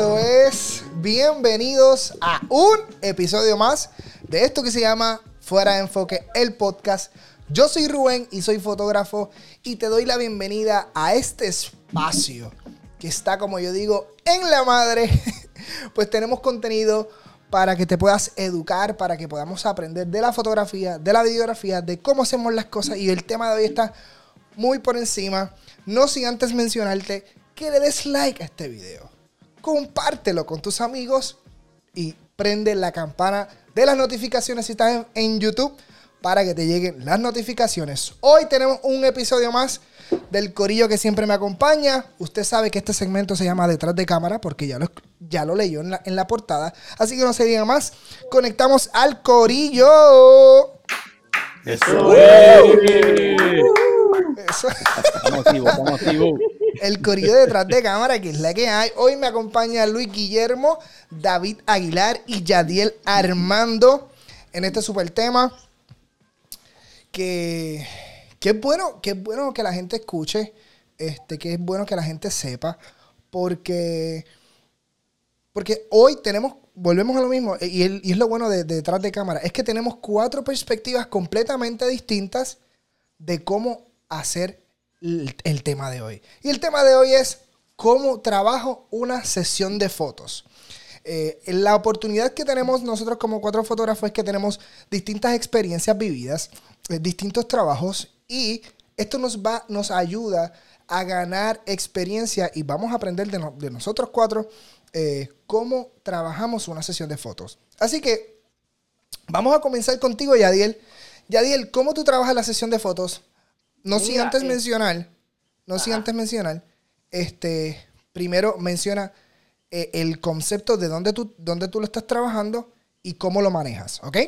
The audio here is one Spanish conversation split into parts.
Eso es. Bienvenidos a un episodio más de esto que se llama Fuera de Enfoque, el podcast. Yo soy Rubén y soy fotógrafo y te doy la bienvenida a este espacio que está, como yo digo, en la madre. Pues tenemos contenido para que te puedas educar, para que podamos aprender de la fotografía, de la videografía, de cómo hacemos las cosas. Y el tema de hoy está muy por encima. No sin antes mencionarte que le des like a este video. Compártelo con tus amigos y prende la campana de las notificaciones si estás en, en YouTube para que te lleguen las notificaciones. Hoy tenemos un episodio más del corillo que siempre me acompaña. Usted sabe que este segmento se llama Detrás de Cámara porque ya lo, ya lo leyó en la, en la portada. Así que no se diga más. Conectamos al corillo. Eso es. Eso. Estamos activos, estamos activos. El corillo detrás de cámara, que es la que hay. Hoy me acompaña Luis Guillermo, David Aguilar y Yadiel Armando en este super tema. Que, que es bueno, que es bueno que la gente escuche, este, que es bueno que la gente sepa, porque, porque hoy tenemos, volvemos a lo mismo, y, es lo bueno de, de detrás de cámara, es que tenemos cuatro perspectivas completamente distintas de cómo hacer el, tema de hoy. Y el tema de hoy es cómo trabajo una sesión de fotos. Eh, la oportunidad que tenemos nosotros como cuatro fotógrafos es que tenemos distintas experiencias vividas, eh, distintos trabajos y esto nos va, nos ayuda a ganar experiencia y vamos a aprender de nosotros cuatro eh, cómo trabajamos una sesión de fotos. Así que vamos a comenzar contigo, Yadiel. Yadiel, ¿cómo tú trabajas la sesión de fotos? No sin Mira, antes eh, mencionar, no sin antes mencionar, este, primero menciona eh, el concepto de dónde tú, dónde tú lo estás trabajando y cómo lo manejas, ¿ok?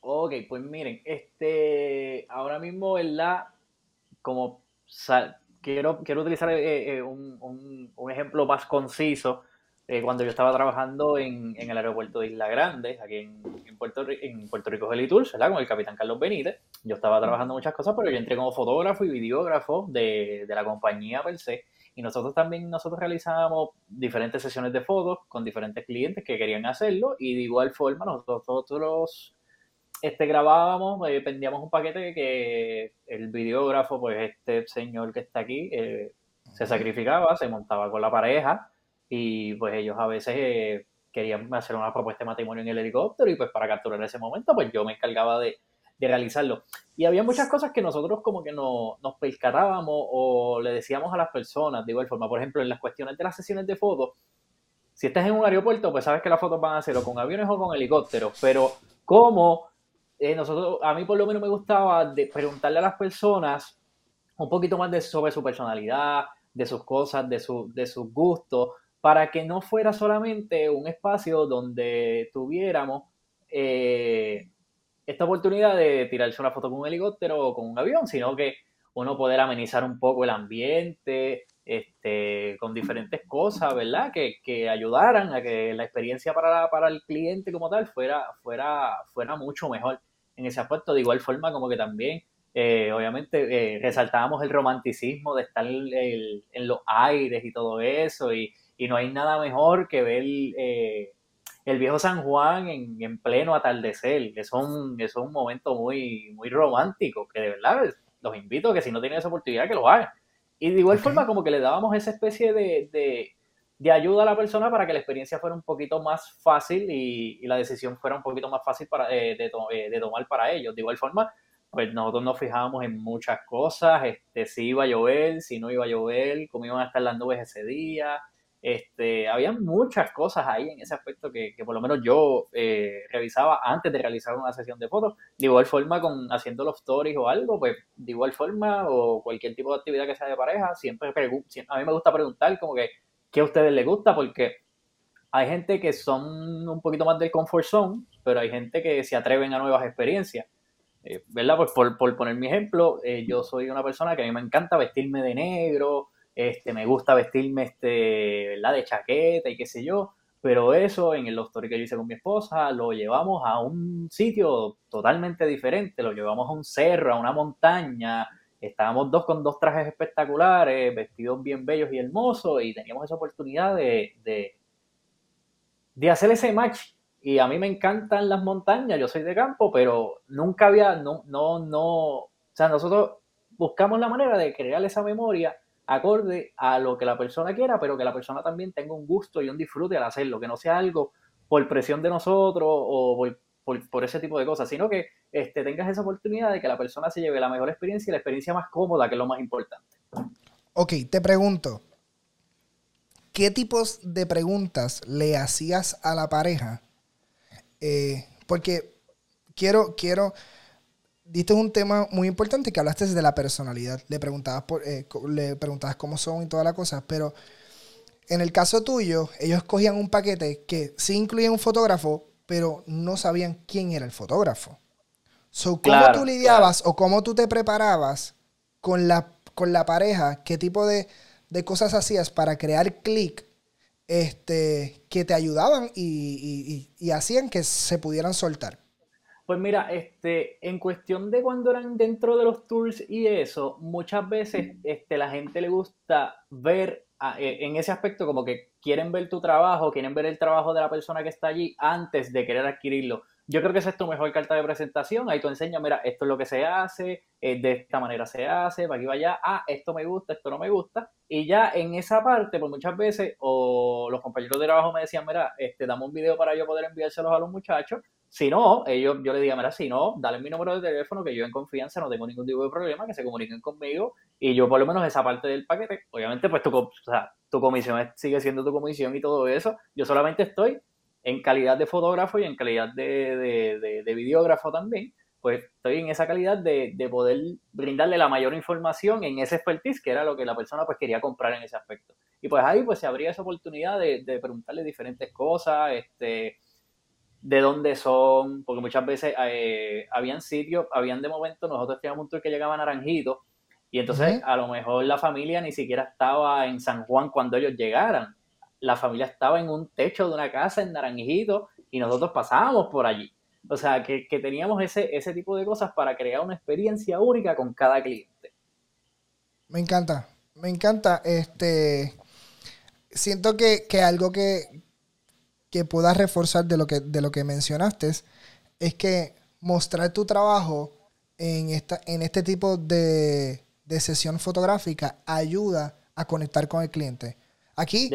Ok, pues miren, este, ahora mismo, ¿verdad? Como quiero, quiero utilizar eh, eh, un, un- un ejemplo más conciso. Eh, cuando yo estaba trabajando en, en el aeropuerto de Isla Grande, aquí en, en Puerto, en Puerto Rico Geli Tours, ¿verdad? Con el capitán Carlos Benítez. Yo estaba trabajando muchas cosas, pero yo entré como fotógrafo y videógrafo de, de la compañía per se. Y nosotros también, nosotros realizábamos diferentes sesiones de fotos con diferentes clientes que querían hacerlo. Y de igual forma, nosotros este, grabábamos, eh, pendíamos un paquete que el videógrafo, pues este señor que está aquí, eh, se sacrificaba, se montaba con la pareja y pues ellos a veces eh, querían hacer una propuesta de matrimonio en el helicóptero y pues para capturar ese momento, pues yo me encargaba de, de realizarlo. Y había muchas cosas que nosotros como que no, nos percatábamos o le decíamos a las personas de igual forma. Por ejemplo, en las cuestiones de las sesiones de fotos, si estás en un aeropuerto, pues sabes que las fotos van a ser o con aviones o con helicópteros, pero como eh, nosotros, a mí por lo menos me gustaba de preguntarle a las personas un poquito más de, sobre su personalidad, de sus cosas, de, su, de sus gustos, para que no fuera solamente un espacio donde tuviéramos eh, esta oportunidad de tirarse una foto con un helicóptero o con un avión, sino que uno poder amenizar un poco el ambiente, este, con diferentes cosas, ¿verdad? Que, que ayudaran a que la experiencia para, para el cliente como tal fuera, fuera, fuera mucho mejor en ese aspecto. De igual forma, como que también, eh, obviamente, eh, resaltábamos el romanticismo de estar el- en los aires y todo eso, y, y no hay nada mejor que ver eh, el viejo San Juan en, en pleno atardecer. Eso es un, eso es un momento muy, muy romántico, que de verdad los invito a que si no tienen esa oportunidad, que lo hagan. Y de igual Ok. forma, como que le dábamos esa especie de, de, de ayuda a la persona para que la experiencia fuera un poquito más fácil y, y la decisión fuera un poquito más fácil para, eh, de, to- eh, de tomar para ellos. De igual forma, pues nosotros nos fijábamos en muchas cosas, este, si iba a llover, si no iba a llover, cómo iban a estar las nubes ese día. Este, había muchas cosas ahí en ese aspecto que, por lo menos yo eh, revisaba antes de realizar una sesión de fotos. De igual forma, con haciendo los stories o algo, pues de igual forma, o cualquier tipo de actividad que sea de pareja, siempre- a mí me gusta preguntar como que qué a ustedes les gusta, porque hay gente que son un poquito más del comfort zone, pero hay gente que se atreven a nuevas experiencias. Eh, ¿Verdad? Pues por, por poner mi ejemplo, eh, yo soy una persona que a mí me encanta vestirme de negro, este, me gusta vestirme este, de chaqueta y qué sé yo, pero eso en el story que yo hice con mi esposa lo llevamos a un sitio totalmente diferente, lo llevamos a un cerro, a una montaña, estábamos dos con dos trajes espectaculares, vestidos bien bellos y hermosos y teníamos esa oportunidad de, de, de hacer ese match. Y a mí me encantan las montañas, yo soy de campo, pero nunca había, no, no, no, o sea, nosotros buscamos la manera de crear esa memoria acorde a lo que la persona quiera, pero que la persona también tenga un gusto y un disfrute al hacerlo, que no sea algo por presión de nosotros o por, ese tipo de cosas, sino que este, tengas esa oportunidad de que la persona se lleve la mejor experiencia y la experiencia más cómoda, que es lo más importante. Ok, te pregunto, ¿qué tipos de preguntas le hacías a la pareja? Eh, porque quiero, quiero, diste un tema muy importante que hablaste de la personalidad. Le preguntabas, por, eh, le preguntabas cómo son y toda la cosa, pero en el caso tuyo, ellos cogían un paquete que sí incluía un fotógrafo, pero no sabían quién era el fotógrafo. So, ¿Cómo tú lidiabas o cómo tú te preparabas con la, con la pareja? ¿Qué tipo de, de cosas hacías para crear clic este, que te ayudaban y, y, hacían que se pudieran soltar? Pues mira, este, en cuestión de cuando eran dentro de los tours y eso, muchas veces este, la gente le gusta ver e, en ese aspecto como que quieren ver tu trabajo, quieren ver el trabajo de la persona que está allí antes de querer adquirirlo. Yo creo que esa es tu mejor carta de presentación. Ahí tú enseñas, mira, esto es lo que se hace, eh, de esta manera se hace, para aquí vaya, ah, esto me gusta, esto no me gusta. Y ya en esa parte, pues muchas veces, o los compañeros de trabajo me decían, mira, este, dame un video para yo poder enviárselos a los muchachos. Si no, ellos, yo le digo, mira, si no, dale mi número de teléfono, que yo en confianza no tengo ningún tipo de problema, que se comuniquen conmigo. Y yo por lo menos esa parte del paquete, obviamente, pues tu, o sea, tu comisión sigue siendo tu comisión y todo eso. Yo solamente estoy en calidad de fotógrafo y en calidad de, de, videógrafo también, pues estoy en esa calidad de, poder brindarle la mayor información en ese expertise, que era lo que la persona pues quería comprar en ese aspecto. Y pues ahí pues se abría esa oportunidad de, preguntarle diferentes cosas, este, de dónde son, porque muchas veces eh, habían sitios, habían de momento, nosotros teníamos un tour que llegaba a Naranjito, y entonces a lo mejor la familia ni siquiera estaba en San Juan cuando ellos llegaran la familia estaba en un techo de una casa en Naranjito y nosotros pasábamos por allí. O sea, que, teníamos ese, ese tipo de cosas para crear una experiencia única con cada cliente. Me encanta, me encanta. Este, siento que, algo que, que puedas reforzar de lo que, de lo que mencionaste es que mostrar tu trabajo en, esta, en este tipo de, de sesión fotográfica ayuda a conectar con el cliente. Aquí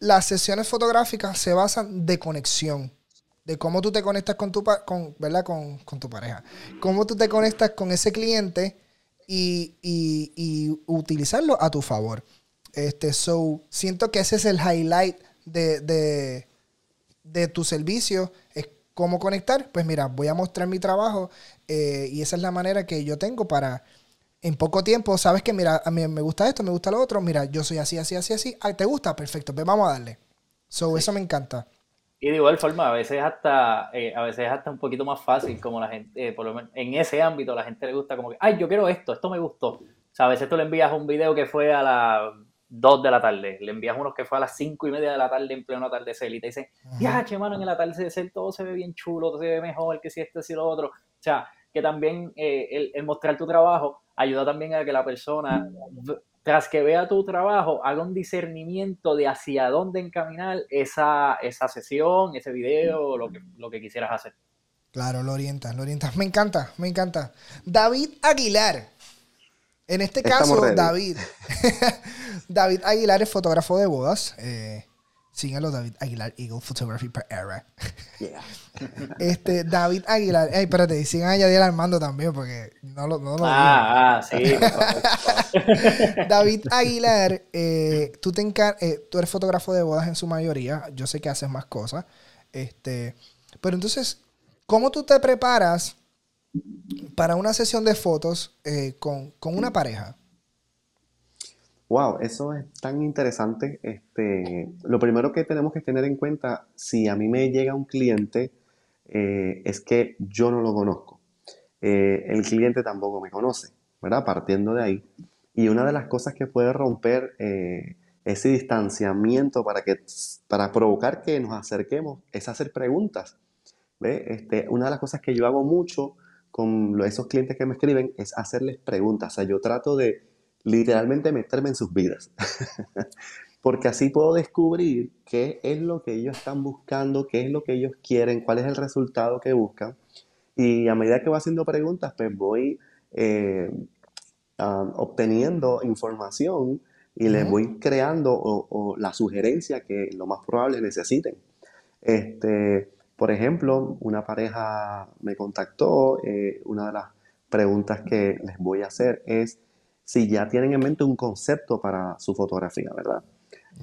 las sesiones fotográficas se basan de conexión, de cómo tú te conectas con tu, con, ¿verdad? Con, tu pareja, cómo tú te conectas con ese cliente y, utilizarlo a tu favor. Este, so, siento que ese es el highlight de, de, tu servicio, es cómo conectar. Pues mira, voy a mostrar mi trabajo eh, y esa es la manera que yo tengo para en poco tiempo, sabes que, mira, a mí me gusta esto, me gusta lo otro, mira, yo soy así, así, así, así. ¿te gusta? Perfecto, pues vamos a darle. So, eso me encanta. Y de igual forma, a veces hasta, eh, a veces hasta un poquito más fácil, como la gente, eh, por lo menos en ese ámbito, la gente le gusta como que, ay, yo quiero esto, esto me gustó. O sea, a veces tú le envías un video que fue a las 2 de la tarde, le envías unos que fue a las 5 y media de la tarde en pleno atardecer y te dicen, ya, che, mano, en el atardecer todo se ve bien chulo, todo se ve mejor que si esto, si lo otro. O sea, que también eh, el, mostrar tu trabajo ayuda también a que la persona, tras que vea tu trabajo, haga un discernimiento de hacia dónde encaminar esa, esa sesión, ese video, lo que, lo que quisieras hacer. Claro, lo orientas, lo orientas. Me encanta, me encanta. David Aguilar. En este caso, David. David Aguilar es fotógrafo de bodas. Eh, Síganlo, David Aguilar, Eagle Photography per Era. Este, David Aguilar. Ey, espérate, sigan a Yadiel Armando también, porque no lo, no Ah, ah, sí. David Aguilar, eh, tú, te eh, tú eres fotógrafo de bodas en su mayoría. Yo sé que haces más cosas. Este, pero entonces, ¿cómo tú te preparas para una sesión de fotos eh, con, con una pareja? Wow, eso es tan interesante. Este, lo primero que tenemos que tener en cuenta, si a mí me llega un cliente, eh, es que yo no lo conozco. Eh, el cliente tampoco me conoce, ¿verdad? Partiendo de ahí. Y una de las cosas que puede romper eh, ese distanciamiento para, que, para provocar que nos acerquemos es hacer preguntas. ¿ve? Este, una de las cosas que yo hago mucho con esos clientes que me escriben es hacerles preguntas. O sea, yo trato de literalmente meterme en sus vidas. porque así puedo descubrir qué es lo que ellos están buscando, qué es lo que ellos quieren, cuál es el resultado que buscan. Y a medida que voy haciendo preguntas, pues voy eh, obteniendo información y les voy creando o, la sugerencia que lo más probable necesiten. Este, por ejemplo, una pareja me contactó, eh, una de las preguntas que les voy a hacer es si ya tienen en mente un concepto para su fotografía, ¿verdad?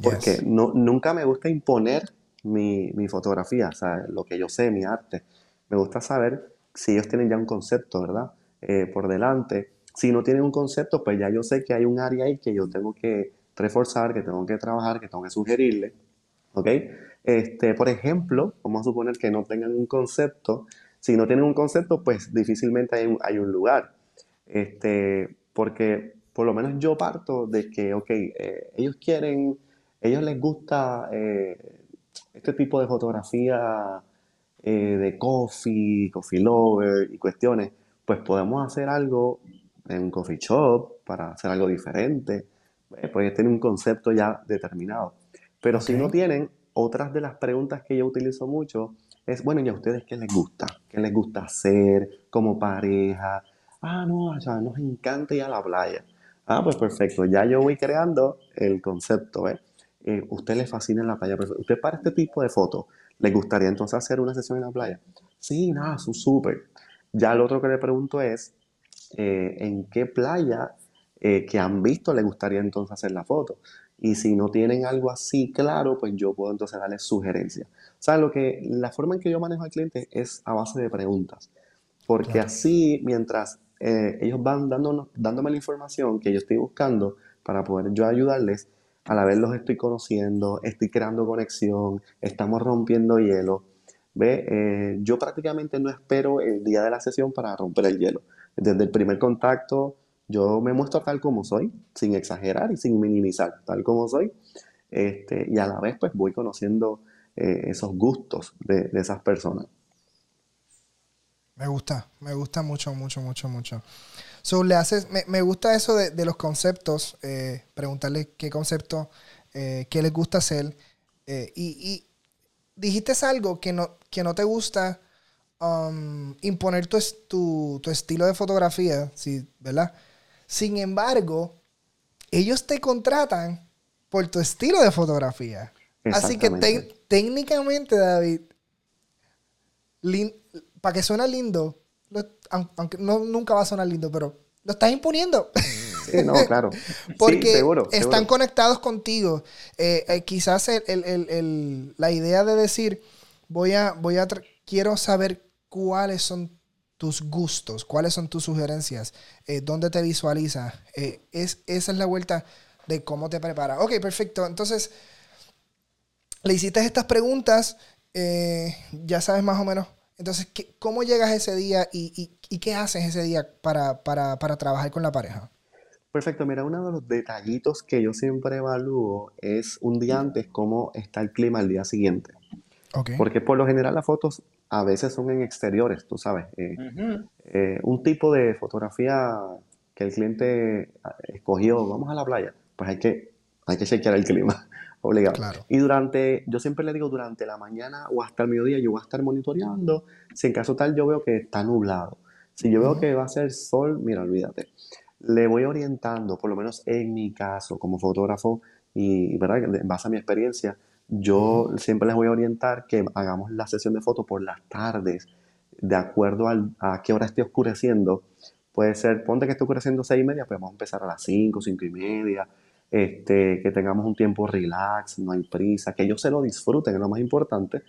Porque no, nunca me gusta imponer mi, mi, fotografía, o sea, lo que yo sé, mi arte. Me gusta saber si ellos tienen ya un concepto, ¿verdad? Eh, por delante. Si no tienen un concepto, pues ya yo sé que hay un área ahí que yo tengo que reforzar, que tengo que trabajar, que tengo que sugerirle. ¿Ok? Este, por ejemplo, vamos a suponer que no tengan un concepto. Si no tienen un concepto, pues difícilmente hay un, hay un lugar. Este, porque por lo menos yo parto de que, ok, eh, ellos quieren ellos les gusta eh, este tipo de fotografía eh, de coffee, coffee lover y cuestiones, pues podemos hacer algo en un coffee shop para hacer algo diferente, eh, porque tiene un concepto ya determinado. Pero si no tienen, otras de las preguntas que yo utilizo mucho es, bueno, ¿y a ustedes qué les gusta? ¿Qué les gusta hacer como pareja? Ah, no, ya nos encanta ir a la playa. Ah, pues perfecto, ya yo voy creando el concepto, ¿eh? eh, usted le fascina la playa, usted para este tipo de fotos, ¿le gustaría entonces hacer una sesión en la playa? Sí, nada, súper. Ya lo otro que le pregunto es, eh, ¿en qué playa eh, que han visto le gustaría entonces hacer la foto? Y si no tienen algo así claro, pues yo puedo entonces darle sugerencias. O sea, lo que, la forma en que yo manejo al cliente es a base de preguntas. Porque así, mientras ellos van dándonos, dándome la información que yo estoy buscando para poder yo ayudarles, a la vez los estoy conociendo, estoy creando conexión, estamos rompiendo hielo. ¿Ve? Eh, yo prácticamente no espero el día de la sesión para romper el hielo. Desde el primer contacto, yo me muestro tal como soy, sin exagerar y sin minimizar, tal como soy. Este, y a la vez, pues voy conociendo eh, esos gustos de, esas personas. Me gusta, me gusta mucho, mucho, mucho, mucho. So, le haces, me, gusta eso de, los conceptos, eh, preguntarle qué concepto, eh, qué les gusta hacer. Eh, y, dijiste algo que no, que no te gusta um, imponer tu, tu, estilo de fotografía, ¿sí? ¿verdad? Sin embargo, ellos te contratan por tu estilo de fotografía. Así que técnicamente, David, para que suene lindo, aunque no, nunca va a sonar lindo, pero lo estás imponiendo. Sí, no, claro. Porque están conectados contigo. Eh, eh, quizás la idea de decir, voy a, voy a, quiero saber cuáles son tus gustos, cuáles son tus sugerencias, eh, dónde te visualizas. es, esa es la vuelta de cómo te preparas. Ok, perfecto. Entonces, le hiciste estas preguntas, ya sabes más o menos entonces, ¿cómo llegas ese día y, qué haces ese día para, trabajar con la pareja? Perfecto, mira, uno de los detallitos que yo siempre evalúo es un día antes cómo está el clima el día siguiente. Porque por lo general las fotos a veces son en exteriores, tú sabes. Eh, eh, un tipo de fotografía que el cliente escogió, vamos a la playa, pues hay que, hay que chequear el clima obligado. Y durante, yo siempre le digo, durante la mañana o hasta el mediodía yo voy a estar monitoreando. Si en caso tal yo veo que está nublado. Si yo veo que va a ser sol, mira, olvídate. Le voy orientando, por lo menos en mi caso, como fotógrafo, y ¿verdad? en base a mi experiencia, yo siempre les voy a orientar que hagamos la sesión de fotos por las tardes, de acuerdo a qué hora esté oscureciendo. Puede ser, ponte que esté oscureciendo seis y media, pues vamos a empezar a las cinco, cinco y media este, que tengamos un tiempo relax, no hay prisa, que ellos se lo disfruten, es lo más importante.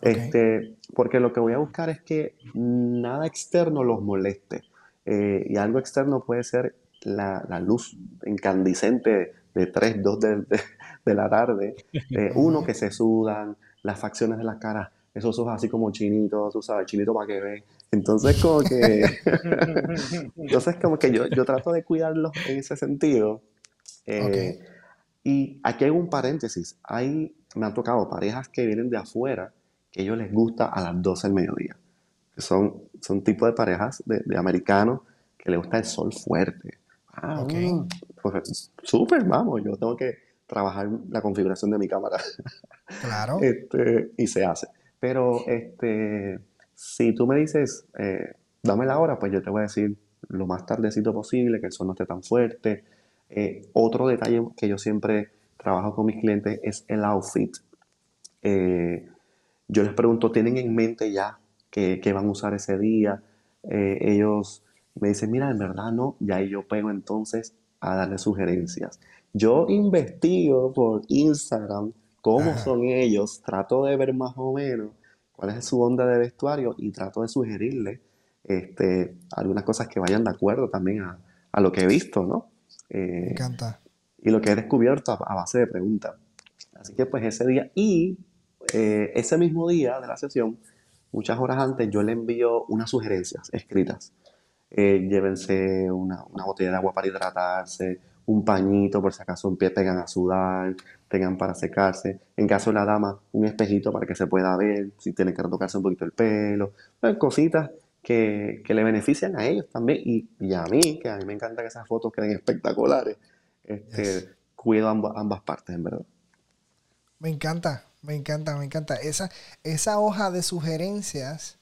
Este, porque lo que voy a buscar es que nada externo los moleste. Eh, y algo externo puede ser la, la luz incandescente de 3, 2 de, de, la tarde, eh, uno que se sudan, las facciones de la cara, esos ojos así como chinitos, tú sabes, chinito para que ve. Entonces como que, entonces como que yo, yo trato de cuidarlos en ese sentido eh, y aquí hay un paréntesis. Hay, me han tocado parejas que vienen de afuera que a ellos les gusta a las 12 del mediodía. Son, son tipo de parejas de, americanos que les gusta el sol fuerte. Ah, ok. Pues, súper, vamos, yo tengo que, trabajar la configuración de mi cámara. Claro. Este, y se hace. Pero este, si tú me dices, eh, dame la hora, pues yo te voy a decir lo más tardecito posible, que el sol no esté tan fuerte. Eh, otro detalle que yo siempre trabajo con mis clientes es el outfit. Eh, yo les pregunto, ¿tienen en mente ya qué, van a usar ese día? ellos me dicen, mira, en verdad no, y ahí yo pego entonces a darle sugerencias. Yo investigo por Instagram cómo son ellos, trato de ver más o menos cuál es su onda de vestuario y trato de sugerirle este, algunas cosas que vayan de acuerdo también a, lo que he visto, ¿no? Me eh, encanta. Y lo que he descubierto a, base de preguntas. Así que pues ese día y eh, ese mismo día de la sesión, muchas horas antes, yo le envío unas sugerencias escritas. Eh, llévense una, una, botella de agua para hidratarse, un pañito por si acaso pegan a sudar, tengan para secarse. En caso de la dama, un espejito para que se pueda ver, si tienen que retocarse un poquito el pelo. Pues, cositas que, que, le benefician a ellos también y, y, a mí, que a mí me encanta que esas fotos queden espectaculares. Este, Cuido ambas, ambas partes, en verdad. Me encanta, me encanta, me encanta. Esa, esa hoja de sugerencias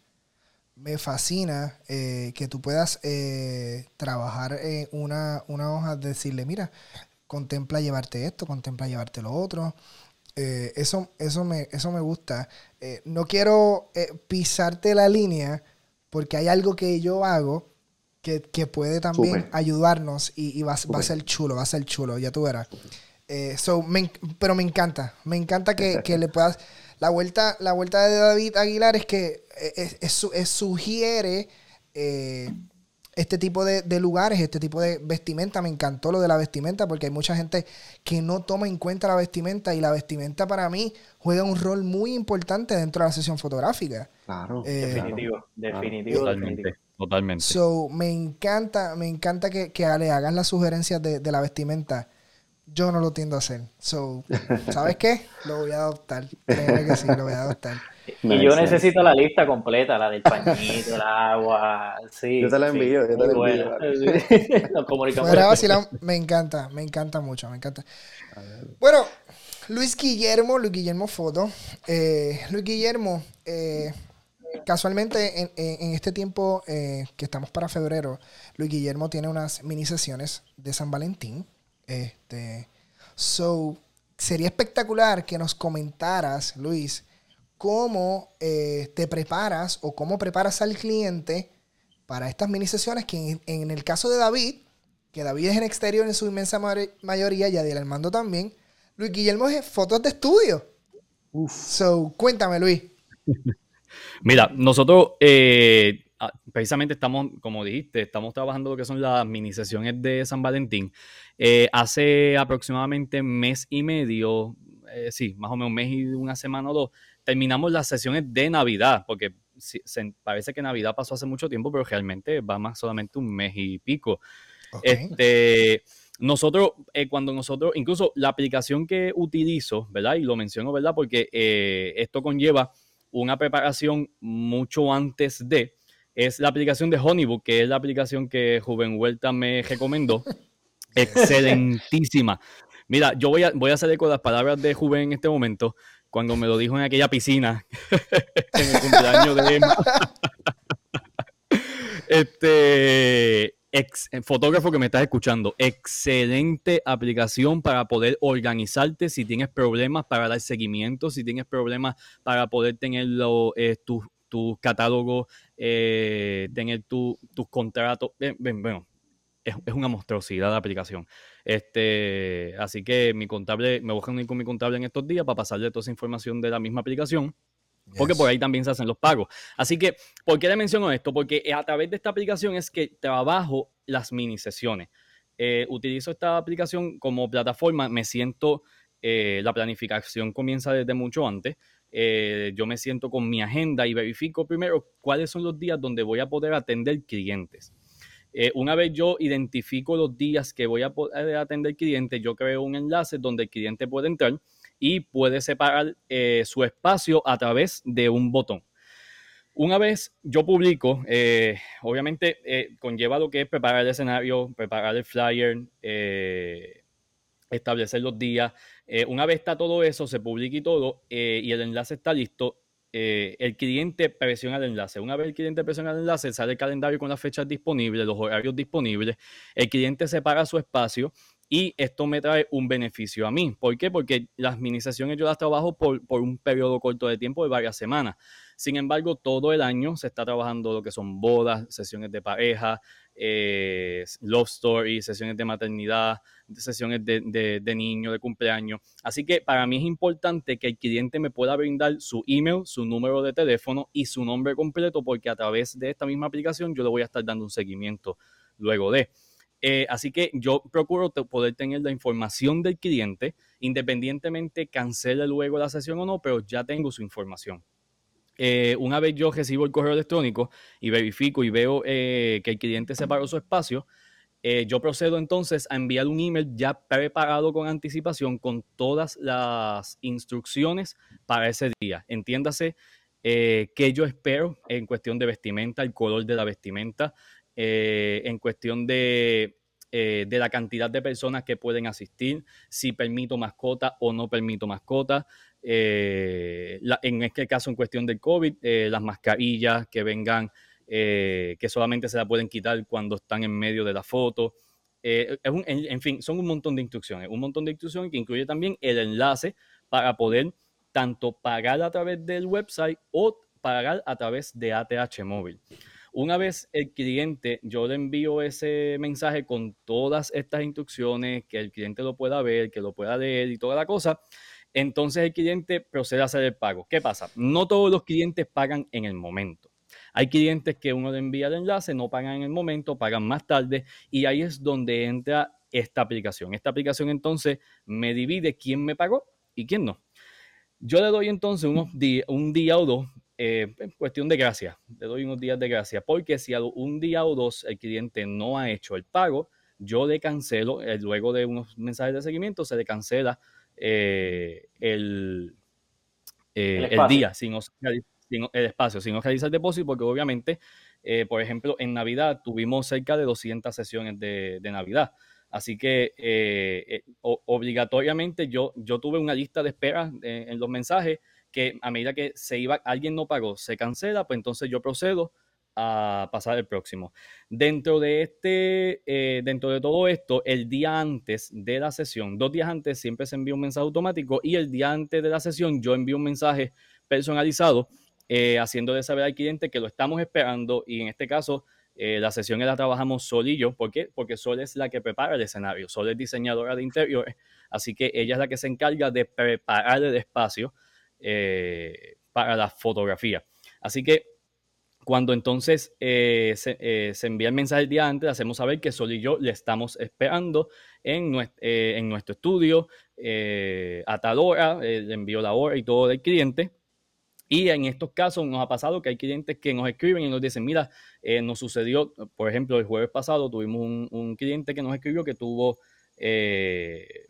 me fascina eh, que tú puedas eh, trabajar en una, una hoja, decirle, mira, contempla llevarte esto, contempla llevarte lo otro. Eh, eso, eso, me, eso me gusta. no quiero pisarte la línea porque hay algo que yo hago que, puede también ayudarnos y, va, a ser chulo, va a ser chulo, ya tú verás. pero me encanta, me encanta que, que le puedas la vuelta, la vuelta de David Aguilar es que eh, es, sugiere eh, este tipo de, lugares, este tipo de vestimenta. Me encantó lo de la vestimenta porque hay mucha gente que no toma en cuenta la vestimenta y la vestimenta para mí juega un rol muy importante dentro de la sesión fotográfica. Claro, eh, definitivo, definitivo, totalmente. Totalmente. So, me encanta, me encanta que, que le hagan las sugerencias de, de la vestimenta yo no lo tiendo a hacer. So, ¿sabes qué? Lo voy a adoptar. Créeme que sí, lo voy a adoptar. Y yo necesito la lista completa, la del pañito, el agua, sí. Yo te la envío, yo te la envío. me encanta, me encanta mucho, me encanta. Bueno, Luis Guillermo, Luis Guillermo Foto. Eh, Luis Guillermo, eh, casualmente en, en, este tiempo eh, que estamos para febrero, Luis Guillermo tiene unas mini sesiones de San Valentín. Este, so, sería espectacular que nos comentaras, Luis, cómo eh, te preparas o cómo preparas al cliente para estas mini sesiones que en, el caso de David, que David es en exterior en su inmensa mayoría, y Adiel Armando también, Luis Guillermo es fotos de estudio. So, cuéntame, Luis. Mira, nosotros eh, ah, precisamente estamos, como dijiste, estamos trabajando lo que son las mini sesiones de San Valentín. Eh, hace aproximadamente un mes y medio, eh, sí, más o menos un mes y una semana o dos, terminamos las sesiones de Navidad, porque parece que Navidad pasó hace mucho tiempo, pero realmente va más solamente un mes y pico. Este, nosotros, eh, cuando nosotros, incluso la aplicación que utilizo, ¿verdad? Y lo menciono, ¿verdad? Porque esto conlleva una preparación mucho antes de, es la aplicación de Honeybook, que es la aplicación que Juven Huerta me recomendó. Excelentísima. Mira, yo voy a, voy a salir con las palabras de Juven en este momento, cuando me lo dijo en aquella piscina, en el cumpleaños de Emma. este, fotógrafo que me estás escuchando, excelente aplicación para poder organizarte si tienes problemas para dar seguimiento, si tienes problemas para poder tener eh, tus tu catálogos, eh, tener tus contratos. bueno, es, una monstruosidad de aplicación. Este, así que mi contable, me voy a reunir con mi contable en estos días para pasarle toda esa información de la misma aplicación. Porque por ahí también se hacen los pagos. Así que, ¿por qué le menciono esto? Porque a través de esta aplicación es que trabajo las mini sesiones. Eh, utilizo esta aplicación como plataforma, me siento, eh, la planificación comienza desde mucho antes. Eh, yo me siento con mi agenda y verifico primero cuáles son los días donde voy a poder atender clientes. Eh, una vez yo identifico los días que voy a poder atender cliente, yo creo un enlace donde el cliente puede entrar y puede separar eh, su espacio a través de un botón. Una vez yo publico, eh, obviamente conlleva lo que es preparar el escenario, preparar el flyer, establecer los días, una vez está todo eso, se publica y todo, y el enlace está listo, eh, el cliente presiona el enlace. Una vez el cliente presiona el enlace, sale el calendario con las fechas disponibles, los horarios disponibles, el cliente separa su espacio y esto me trae un beneficio a mí. ¿Por qué? Porque las administraciones yo las trabajo por, por un periodo corto de tiempo de varias semanas. Sin embargo, todo el año se está trabajando lo que son bodas, sesiones de pareja, eh, love story, sesiones de maternidad, sesiones de, de, de niño, de cumpleaños. Así que para mí es importante que el cliente me pueda brindar su email, su número de teléfono y su nombre completo, porque a través de esta misma aplicación yo le voy a estar dando un seguimiento luego de. Eh, así que yo procuro poder tener la información del cliente, independientemente cancele luego la sesión o no, pero ya tengo su información. Eh, una vez yo recibo el correo electrónico y verifico y veo eh, que el cliente separó su espacio, eh, yo procedo entonces a enviar un email ya preparado con anticipación con todas las instrucciones para ese día. Entiéndase eh, qué yo espero en cuestión de vestimenta, el color de la vestimenta, eh, en cuestión de, eh, de la cantidad de personas que pueden asistir, si permito mascota o no permito mascota. Eh, en este caso, en cuestión del COVID, las mascarillas que vengan, que solamente se la pueden quitar cuando están en medio de la foto. En, fin, son un montón de instrucciones, un montón de instrucciones que incluye también el enlace para poder tanto pagar a través del website o pagar a través de ATH móvil. Una vez el cliente, yo le envío ese mensaje con todas estas instrucciones, que el cliente lo pueda ver, que lo pueda leer y toda la cosa, entonces el cliente procede a hacer el pago. ¿Qué pasa? No todos los clientes pagan en el momento. Hay clientes que uno le envía el enlace, no pagan en el momento, pagan más tarde y ahí es donde entra esta aplicación. Esta aplicación entonces me divide quién me pagó y quién no. Yo le doy entonces unos un día o dos, eh, cuestión de gracia, le doy unos días de gracia, porque si a un día o dos el cliente no ha hecho el pago, yo le cancelo, eh, luego de unos mensajes de seguimiento, se le cancela eh, el, el, el, día, sin, sin, el espacio, sin realizar el depósito, porque obviamente, por ejemplo, en Navidad tuvimos cerca de 200 sesiones de, de Navidad. Así que obligatoriamente yo, yo tuve una lista de espera en los mensajes que a medida que se iba, alguien no pagó, se cancela, pues entonces yo procedo a pasar el próximo. Dentro de este, eh, dentro de todo esto, el día antes de la sesión, dos días antes siempre se envía un mensaje automático y el día antes de la sesión yo envío un mensaje personalizado eh, haciéndole saber al cliente que lo estamos esperando y en este caso eh, la sesión la trabajamos Sol y yo. ¿Por qué? Porque Sol es la que prepara el escenario. Sol es diseñadora de interiores, así que ella es la que se encarga de preparar el espacio eh, para la fotografía. Así que cuando entonces eh, se, eh, se, envía el mensaje el día antes, hacemos saber que Sol y yo le estamos esperando en, nuestro, estudio a tal hora, le envío la hora y todo del cliente. Y en estos casos nos ha pasado que hay clientes que nos escriben y nos dicen, mira, nos sucedió, por ejemplo, el jueves pasado tuvimos un, un cliente que nos escribió que tuvo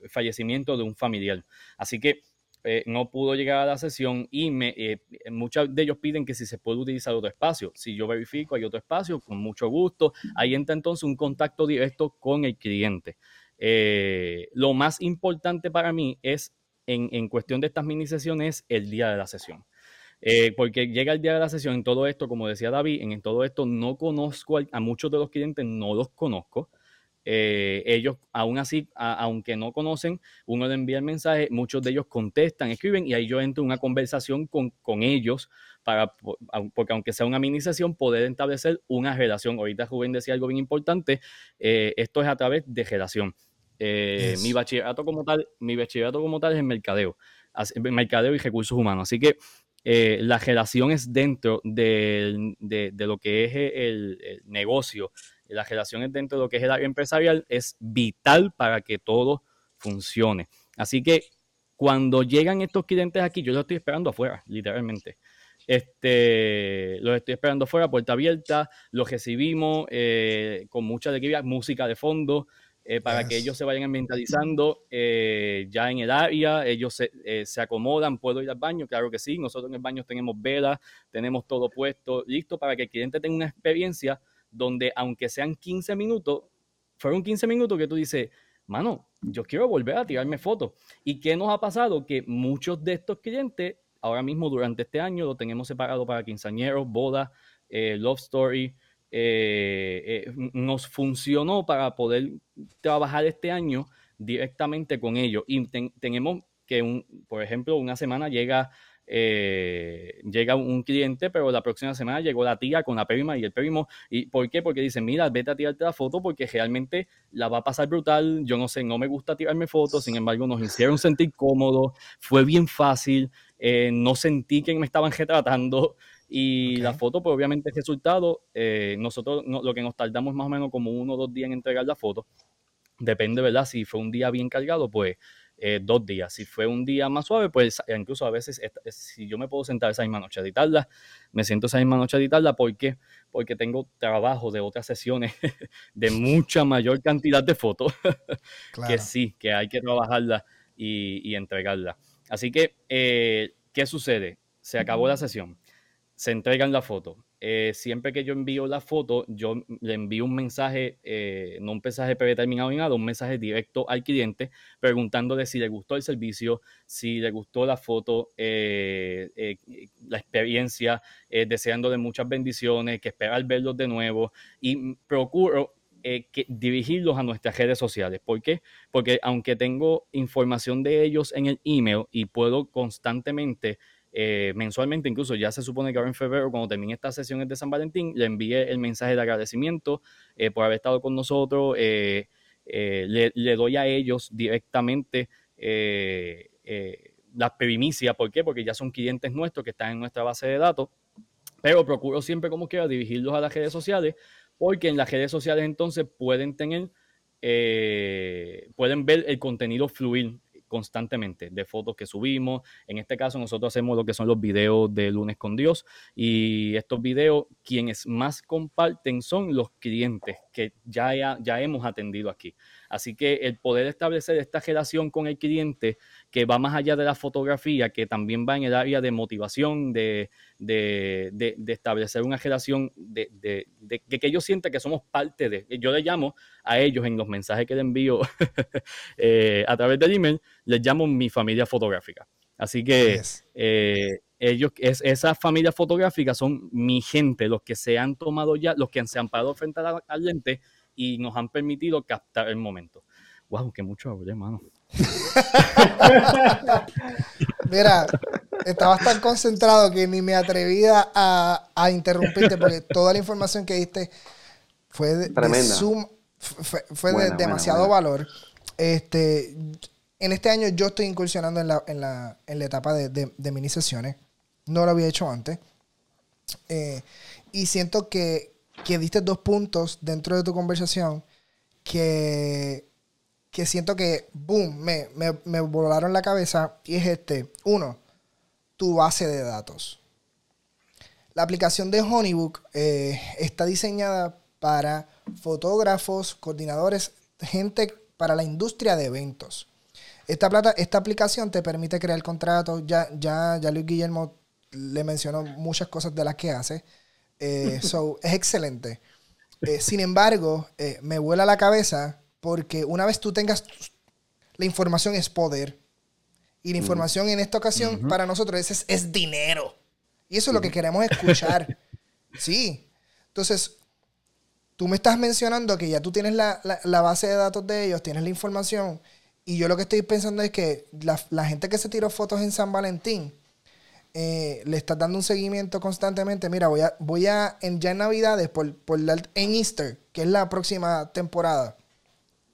fallecimiento de un familiar. Así que eh, no pudo llegar a la sesión y me, eh, muchos de ellos piden que si se puede utilizar otro espacio. Si yo verifico, hay otro espacio, con mucho gusto. Ahí entra entonces un contacto directo con el cliente. Eh, lo más importante para mí es, en, en cuestión de estas mini sesiones, el día de la sesión. Eh, porque llega el día de la sesión, en todo esto, como decía David, en, en todo esto no conozco a, a, muchos de los clientes, no los conozco. Eh, ellos, aún así, a, aunque no conocen, uno le envía el mensaje, muchos de ellos contestan, escriben y ahí yo entro en una conversación con, con ellos para, porque aunque sea una mini sesión, poder establecer una relación. Ahorita Rubén decía algo bien importante, eh, esto es a través de relación. Eh, yes. Mi bachillerato como tal, mi bachillerato como tal es en mercadeo, mercadeo y recursos humanos. Así que eh, las relaciones dentro de, de, de, lo que es el, el, negocio, las relaciones dentro de lo que es el área empresarial es vital para que todo funcione. Así que cuando llegan estos clientes aquí, yo los estoy esperando afuera, literalmente. Este, los estoy esperando afuera, puerta abierta, los recibimos eh, con mucha alegría, música de fondo, eh, para yes. que ellos se vayan ambientalizando eh, ya en el área, ellos se, eh, se, acomodan, puedo ir al baño, claro que sí, nosotros en el baño tenemos velas, tenemos todo puesto, listo para que el cliente tenga una experiencia donde aunque sean 15 minutos, fueron 15 minutos que tú dices, mano, yo quiero volver a tirarme fotos. ¿Y qué nos ha pasado? Que muchos de estos clientes, ahora mismo durante este año, lo tenemos separado para quinceañeros, bodas, eh, love story. Eh, eh, nos funcionó para poder trabajar este año directamente con ellos. Y tenemos que, un, por ejemplo, una semana llega eh, llega un cliente, pero la próxima semana llegó la tía con la prima y el primo. ¿Y por qué? Porque dicen, mira, vete a tirarte la foto porque realmente la va a pasar brutal. Yo no sé, no me gusta tirarme fotos, sin embargo, nos hicieron sentir cómodos, fue bien fácil, eh, no sentí que me estaban retratando. Y la foto, pues obviamente el resultado, eh, nosotros lo que nos tardamos más o menos como uno o dos días en entregar la foto. Depende, ¿verdad? Si fue un día bien cargado, pues eh, dos días. Si fue un día más suave, pues incluso a veces, si yo me puedo sentar esa misma noche a editarla, me siento esa misma noche a editarla. ¿Por qué? Porque tengo trabajo de otras sesiones de mucha mayor cantidad de fotos que sí, que hay que trabajarla y, entregarla. Así que, eh, ¿qué sucede? Se acabó la sesión, se entregan la foto, eh, siempre que yo envío la foto, yo le envío un mensaje, eh, no un mensaje predeterminado ni nada, un mensaje directo al cliente preguntándole si le gustó el servicio, si le gustó la foto, eh, la experiencia, deseándole muchas bendiciones, que espera verlos de nuevo y procuro que dirigirlos a nuestras redes sociales. ¿Por qué? Porque aunque tengo información de ellos en el email y puedo constantemente eh, mensualmente, incluso ya se supone que ahora en febrero, cuando termine estas sesiones de San Valentín, le envié el mensaje de agradecimiento eh, por haber estado con nosotros. Eh, le, doy a ellos directamente las primicias. ¿Por qué? Porque ya son clientes nuestros que están en nuestra base de datos. Pero procuro siempre, como quiera, dirigirlos a las redes sociales, porque en las redes sociales entonces pueden tener, pueden ver el contenido fluir constantemente de fotos que subimos. En este caso nosotros hacemos lo que son los videos de lunes con Dios y estos videos quienes más comparten son los clientes que ya, ya hemos atendido aquí. Así que el poder establecer esta relación con el cliente que va más allá de la fotografía, que también va en el área de motivación, de, establecer una relación, de, que ellos sientan que somos parte de. Yo le llamo a ellos en los mensajes que le envío eh, a través del email, les llamo mi familia fotográfica. Así que eh, ellos, es, esas familias fotográficas son mi gente, los que se han tomado ya, los que se han parado frente al lente y nos han permitido captar el momento. Wow, que mucho hablé, mano. Mira, estabas tan concentrado que ni me atrevía a, a interrumpirte porque toda la información que diste fue de, fue, de demasiado valor. Este, en este año yo estoy incursionando en la, en la, en la etapa de, de, mini sesiones. No lo había hecho antes. Eh, y siento que, que diste dos puntos dentro de tu conversación que, que siento que, boom, me, me, volaron la cabeza. Y es este. Uno, tu base de datos. La aplicación de Honeybook eh, está diseñada para fotógrafos, coordinadores, gente para la industria de eventos. Esta, plata, esta aplicación te permite crear contratos. Ya, ya, ya Luis Guillermo le mencionó muchas cosas de las que hace. Eh, so, es excelente. Eh, sin embargo, eh, me vuela la cabeza porque una vez tú tengas la información es poder. Y la información en esta ocasión para nosotros es, es, dinero. Y eso es lo que queremos escuchar. sí. Entonces, tú me estás mencionando que ya tú tienes la, la, base de datos de ellos, tienes la información. Y yo lo que estoy pensando es que la, la gente que se tiró fotos en San Valentín, eh, le estás dando un seguimiento constantemente. Mira, voy a, voy a en ya en Navidades, por, por en Easter, que es la próxima temporada.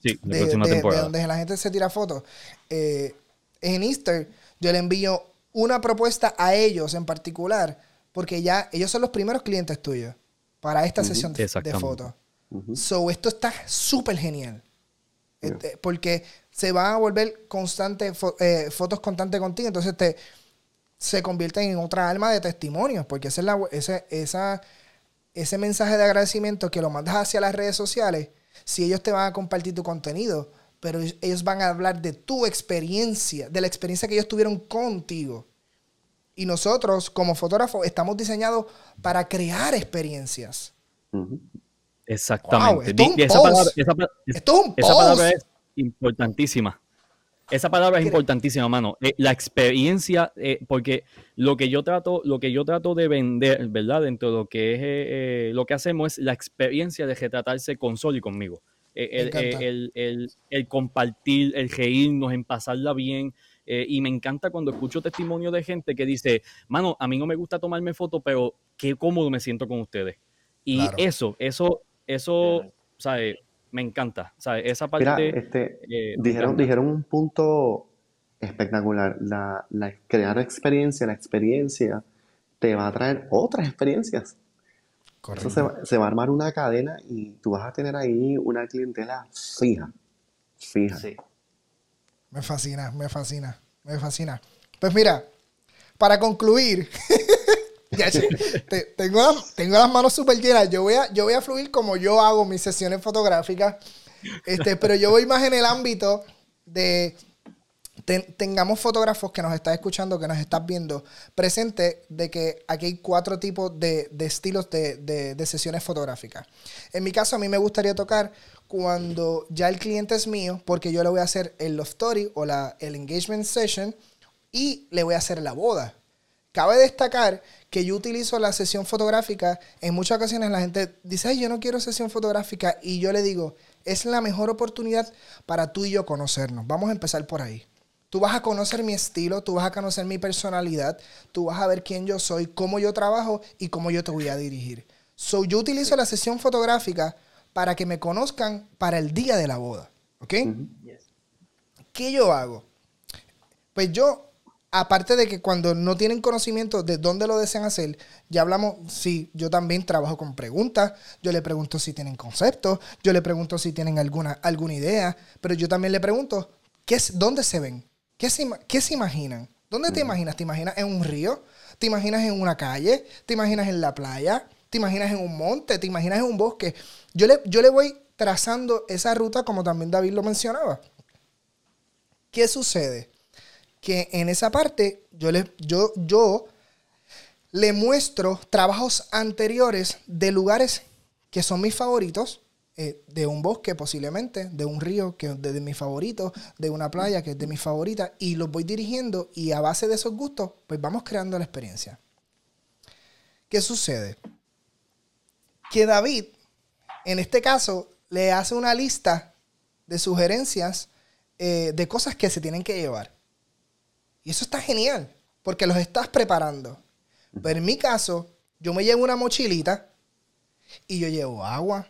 Sí, la próxima temporada. donde la gente se tira fotos. Eh, en Easter, yo le envío una propuesta a ellos en particular, porque ya ellos son los primeros clientes tuyos para esta sesión de, fotos. So, esto está súper genial. Este, porque se van a volver constante, eh, fotos constantes contigo. Entonces te se convierten en otra alma de testimonios, porque ese, es la, ese, esa, ese mensaje de agradecimiento que lo mandas hacia las redes sociales, si ellos te van a compartir tu contenido, pero ellos van a hablar de tu experiencia, de la experiencia que ellos tuvieron contigo. Y nosotros, como fotógrafos, estamos diseñados para crear experiencias. Exactamente. esto, es un post. esto es un post. Importantísima. Esa palabra es importantísima, mano. Eh, la experiencia, eh, porque lo que yo trato, lo que yo trato de vender, ¿verdad? Dentro de lo que es eh, lo que hacemos es la experiencia de retratarse con Sol y conmigo. El, el, compartir, el reírnos, en pasarla bien. y me encanta cuando escucho testimonio de gente que dice, mano, a mí no me gusta tomarme fotos, pero qué cómodo me siento con ustedes. Y eso, eso, eso, ¿sabes? Me encanta. Esa parte. este, eh, dijeron, dijeron un punto espectacular. La, crear experiencia, la experiencia te va a traer otras experiencias. Correcto. se, va a armar una cadena y tú vas a tener ahí una clientela fija. Fija. Sí. Me fascina, me fascina, me fascina. Pues mira, para concluir, tengo, tengo las manos súper llenas. Yo voy, a, yo voy a fluir como yo hago mis sesiones fotográficas. Este, pero yo voy más en el ámbito de tengamos fotógrafos que nos están escuchando, que nos están viendo, presente de que aquí hay cuatro tipos de, estilos de, de, sesiones fotográficas. En mi caso, a mí me gustaría tocar cuando ya el cliente es mío, porque yo le voy a hacer el love story o la, el engagement session y le voy a hacer la boda. Cabe destacar que yo utilizo la sesión fotográfica. En muchas ocasiones la gente dice, Ay, yo no quiero sesión fotográfica. Y yo le digo, es la mejor oportunidad para tú y yo conocernos. Vamos a empezar por ahí. Tú vas a conocer mi estilo, tú vas a conocer mi personalidad, tú vas a ver quién yo soy, cómo yo trabajo y cómo yo te voy a dirigir. So, yo utilizo la sesión fotográfica para que me conozcan para el día de la boda. ¿Ok? ¿Qué yo hago? Pues yo aparte de que cuando no tienen conocimiento de dónde lo desean hacer, ya hablamos, sí, yo también trabajo con preguntas, yo le pregunto si tienen conceptos, yo le pregunto si tienen alguna, alguna idea, pero yo también le pregunto, ¿qué es, ¿dónde se ven? ¿Qué se, qué se imaginan? ¿Dónde te imaginas? ¿Te imaginas en un río? ¿Te imaginas en una calle? ¿Te imaginas en la playa? ¿Te imaginas en un monte? ¿Te imaginas en un bosque? Yo le, yo le voy trazando esa ruta como también David lo mencionaba. ¿Qué sucede? Que en esa parte yo le, yo, yo le muestro trabajos anteriores de lugares que son mis favoritos, eh, de un bosque posiblemente, de un río que es de, mis favoritos, de una playa que es de mis favoritas, y los voy dirigiendo y a base de esos gustos, pues vamos creando la experiencia. ¿Qué sucede? Que David, en este caso, le hace una lista de sugerencias eh, de cosas que se tienen que llevar. Y eso está genial, porque los estás preparando. Pero en mi caso, yo me llevo una mochilita y yo llevo agua.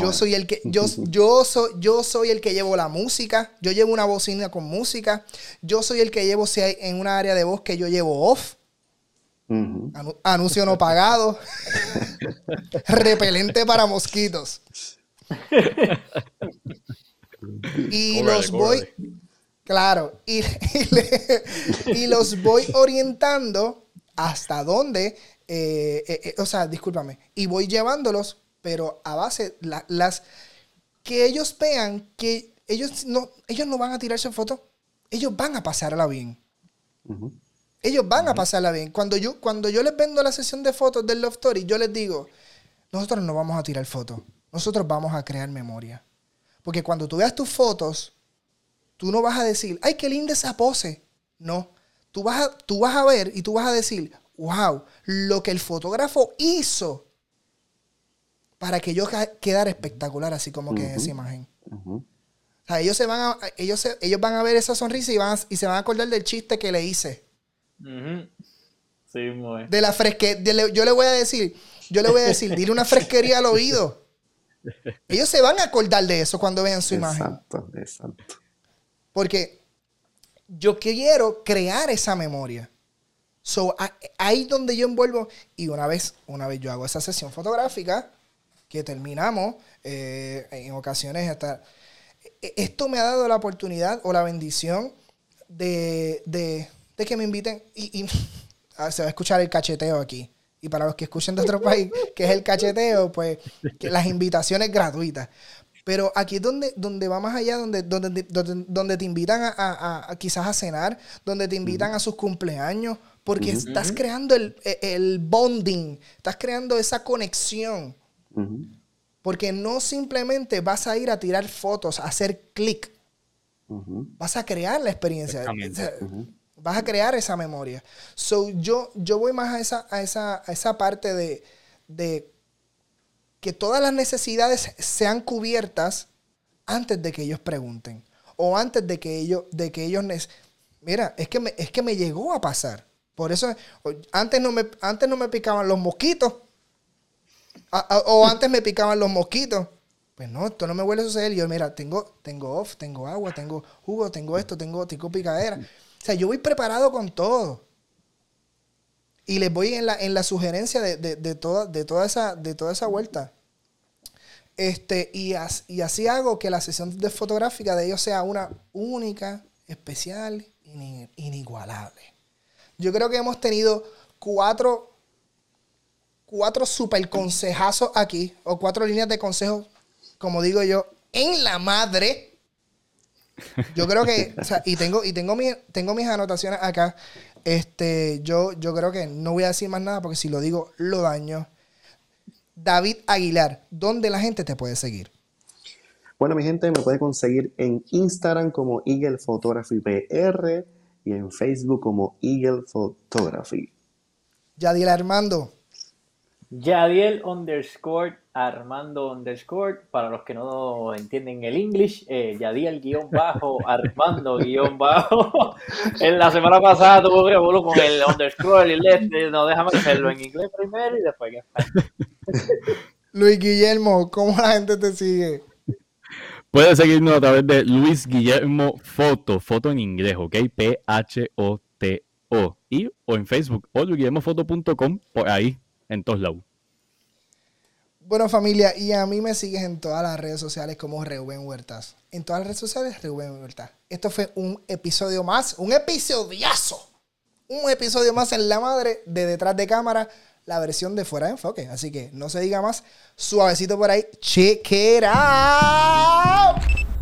Yo soy el que yo, yo, soy, yo soy el que llevo la música. Yo llevo una bocina con música. Yo soy el que llevo si hay en una área de bosque yo llevo off. anuncio no pagado. Repelente para mosquitos. y los voy Claro, y, y, los voy orientando hasta dónde, eh, eh, eh, o sea, discúlpame, y voy llevándolos, pero a base, las, que ellos vean que ellos no, ellos no van a tirarse fotos, ellos van a pasarla bien. Ellos van a pasarla bien. Cuando yo, cuando yo les vendo la sesión de fotos del Love Story, yo les digo, nosotros no vamos a tirar fotos, nosotros vamos a crear memoria. Porque cuando tú veas tus fotos, tú no vas a decir, ay, qué linda esa pose. No, tú vas a, tú vas a ver y tú vas a decir, wow, lo que el fotógrafo hizo para que yo quedara espectacular, así como que en esa imagen. O sea, ellos, se van a, ellos, ellos van a ver esa sonrisa y, van y se van a acordar del chiste que le hice. Sí, muy. De la fresque, yo le voy a decir, yo le voy a decir, dile una fresquería al oído. Ellos se van a acordar de eso cuando vean su imagen. Exacto, exacto. Porque yo quiero crear esa memoria. So, ahí donde yo envuelvo, y una vez, una vez yo hago esa sesión fotográfica, que terminamos, eh, en ocasiones hasta... E, esto me ha dado la oportunidad o la bendición de, que me inviten, y, se va a escuchar el cacheteo aquí. Y para los que escuchen de otro país, que es el cacheteo, pues las invitaciones gratuitas. Pero aquí es donde, donde va más allá, donde, donde, donde, te invitan a, quizás a cenar, donde te invitan a sus cumpleaños, porque estás creando el, bonding, estás creando esa conexión. Porque no simplemente vas a ir a tirar fotos, a hacer clic. Vas a crear la experiencia. Vas a crear esa memoria. So, yo, yo voy más a esa, a esa, a esa parte de, de que todas las necesidades sean cubiertas antes de que ellos pregunten. O antes de que ellos, de que ellos Mira, es que, me, es que me llegó a pasar. Por eso, antes no me, antes no me picaban los mosquitos. O antes me picaban los mosquitos. Pues no, esto no me vuelve a suceder. Yo, mira, tengo, tengo off, tengo agua, tengo jugo, tengo esto, tengo, tengo picadera. O sea, yo voy preparado con todo. Y les voy en la, en la sugerencia de, de- de toda, de, toda esa, de toda esa vuelta. Este, y, as- y así hago que la sesión de fotográfica de ellos sea una única, especial, ini- inigualable. Yo creo que hemos tenido cuatro, cuatro super consejazos aquí, o cuatro líneas de consejos, como digo yo, en la madre. Yo creo que, y tengo, y tengo, mi- tengo mis anotaciones acá. Este, yo, yo creo que no voy a decir más nada porque si lo digo, lo daño. David Aguilar, ¿dónde la gente te puede seguir? Bueno, mi gente, me puede conseguir en Instagram como Eagle Photography PR y en Facebook como Eagle Photography. Yadiel Armando, Yadiel underscore Armando underscore, para los que no entienden el English, eh, Yadiel guion bajo, Armando guion bajo. En la semana pasada tuve un revuelo con el underscore y el este, no déjame hacerlo en inglés primero y después en español. Luis Guillermo, ¿cómo la gente te sigue? Puedes seguirnos a través de Luis Guillermo Foto, foto en inglés, ¿ok? P-H-O-T-O. Y o en Facebook o luisguillermofoto.com, por ahí, en todos lados. Bueno, familia, y a mí me sigues en todas las redes sociales como Reuben Huertas. En todas las redes sociales, Reuben Huertas. Esto fue un episodio más, un episodiazo. Un episodio más en la madre de detrás de cámara, la versión de fuera de enfoque. Así que no se diga más, suavecito por ahí. Check it out.